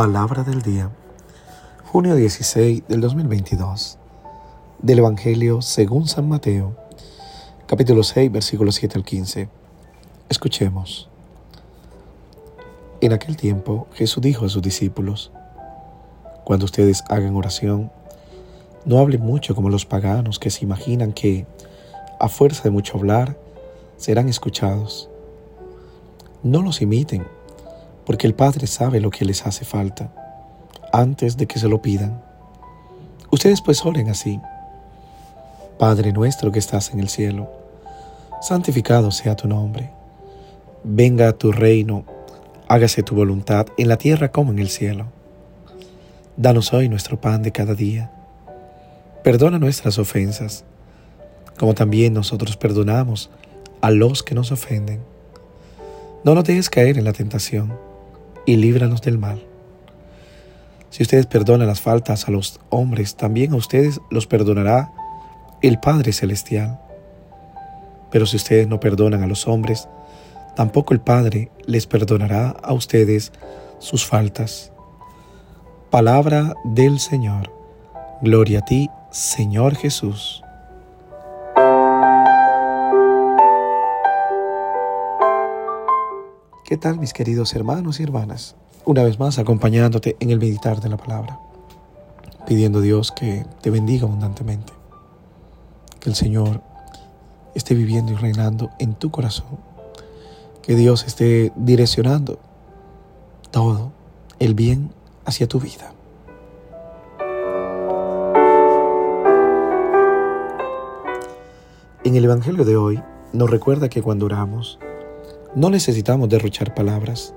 Palabra del día, junio 16 del 2022, del Evangelio según San Mateo, capítulo 6, versículos 7 al 15. Escuchemos. En aquel tiempo Jesús dijo a sus discípulos, Cuando ustedes hagan oración, no hablen mucho como los paganos que se imaginan que, a fuerza de mucho hablar, serán escuchados. No los imiten porque el Padre sabe lo que les hace falta antes de que se lo pidan. Ustedes pues oren así. Padre nuestro que estás en el cielo, santificado sea tu nombre. Venga a tu reino, hágase tu voluntad en la tierra como en el cielo. Danos hoy nuestro pan de cada día. Perdona nuestras ofensas, como también nosotros perdonamos a los que nos ofenden. No nos dejes caer en la tentación y líbranos del mal. Si ustedes perdonan las faltas a los hombres, también a ustedes los perdonará el Padre Celestial. Pero si ustedes no perdonan a los hombres, tampoco el Padre les perdonará a ustedes sus faltas. Palabra del Señor. Gloria a ti, Señor Jesús. ¿Qué tal mis queridos hermanos y hermanas? Una vez más acompañándote en el meditar de la palabra, pidiendo a Dios que te bendiga abundantemente, que el Señor esté viviendo y reinando en tu corazón, que Dios esté direccionando todo el bien hacia tu vida. En el Evangelio de hoy nos recuerda que cuando oramos, no necesitamos derrochar palabras.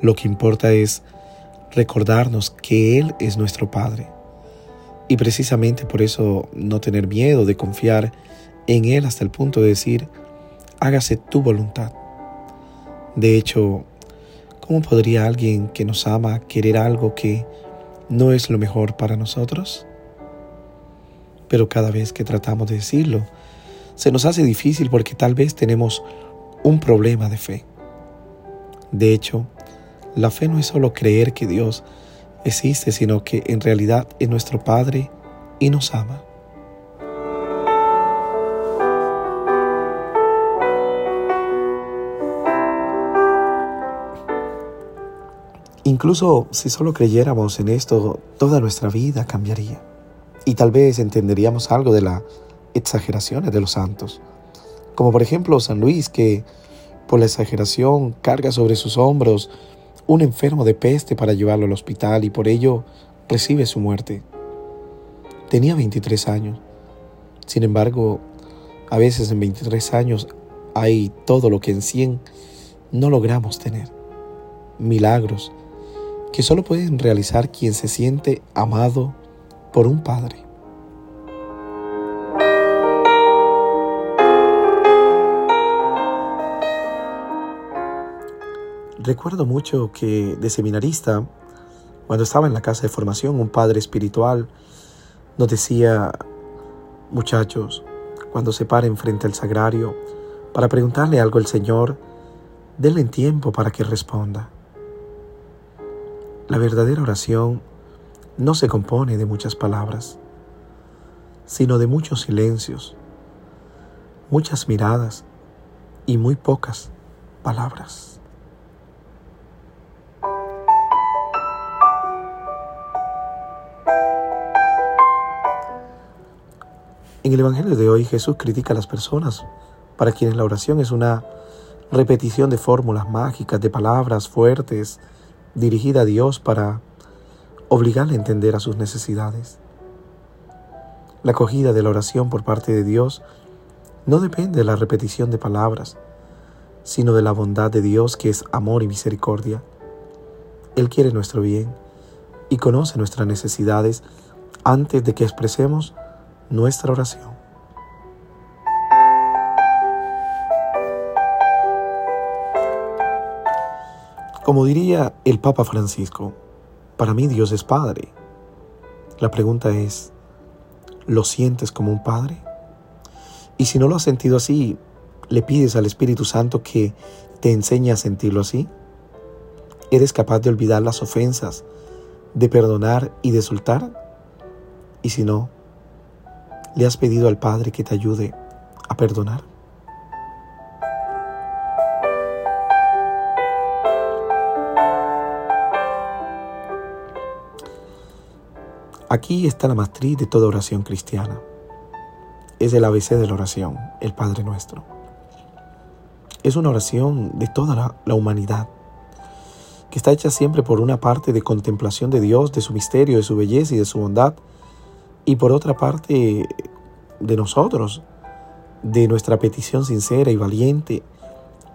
Lo que importa es recordarnos que Él es nuestro Padre. Y precisamente por eso no tener miedo de confiar en Él hasta el punto de decir, hágase tu voluntad. De hecho, ¿cómo podría alguien que nos ama querer algo que no es lo mejor para nosotros? Pero cada vez que tratamos de decirlo, se nos hace difícil porque tal vez tenemos un problema de fe. De hecho, la fe no es solo creer que Dios existe, sino que en realidad es nuestro Padre y nos ama. Incluso si solo creyéramos en esto, toda nuestra vida cambiaría. Y tal vez entenderíamos algo de las exageraciones de los santos como por ejemplo San Luis, que por la exageración carga sobre sus hombros un enfermo de peste para llevarlo al hospital y por ello recibe su muerte. Tenía 23 años. Sin embargo, a veces en 23 años hay todo lo que en 100 no logramos tener. Milagros que solo pueden realizar quien se siente amado por un Padre. Recuerdo mucho que de seminarista, cuando estaba en la casa de formación, un padre espiritual nos decía, muchachos, cuando se paren frente al sagrario para preguntarle algo al Señor, denle tiempo para que responda. La verdadera oración no se compone de muchas palabras, sino de muchos silencios, muchas miradas y muy pocas palabras. En el Evangelio de hoy Jesús critica a las personas para quienes la oración es una repetición de fórmulas mágicas, de palabras fuertes, dirigida a Dios para obligarle a entender a sus necesidades. La acogida de la oración por parte de Dios no depende de la repetición de palabras, sino de la bondad de Dios que es amor y misericordia. Él quiere nuestro bien y conoce nuestras necesidades antes de que expresemos nuestra oración. Como diría el Papa Francisco, para mí Dios es Padre. La pregunta es, ¿lo sientes como un Padre? Y si no lo has sentido así, ¿le pides al Espíritu Santo que te enseñe a sentirlo así? ¿Eres capaz de olvidar las ofensas, de perdonar y de soltar? Y si no, ¿le has pedido al Padre que te ayude a perdonar? Aquí está la matriz de toda oración cristiana. Es el ABC de la oración, el Padre Nuestro. Es una oración de toda la, la humanidad que está hecha siempre por una parte de contemplación de Dios, de su misterio, de su belleza y de su bondad, y por otra parte de nosotros, de nuestra petición sincera y valiente,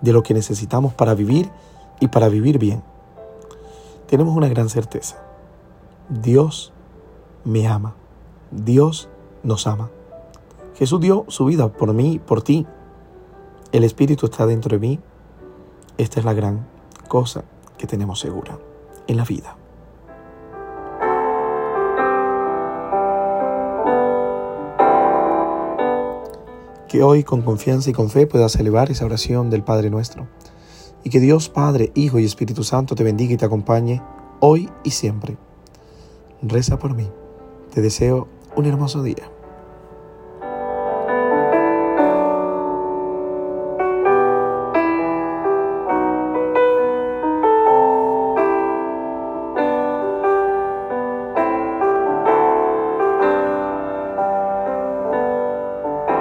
de lo que necesitamos para vivir y para vivir bien. Tenemos una gran certeza. Dios me ama. Dios nos ama. Jesús dio su vida por mí, por ti. El Espíritu está dentro de mí. Esta es la gran cosa que tenemos segura en la vida. Que hoy con confianza y con fe puedas elevar esa oración del Padre nuestro. Y que Dios Padre, Hijo y Espíritu Santo te bendiga y te acompañe hoy y siempre. Reza por mí. Te deseo un hermoso día.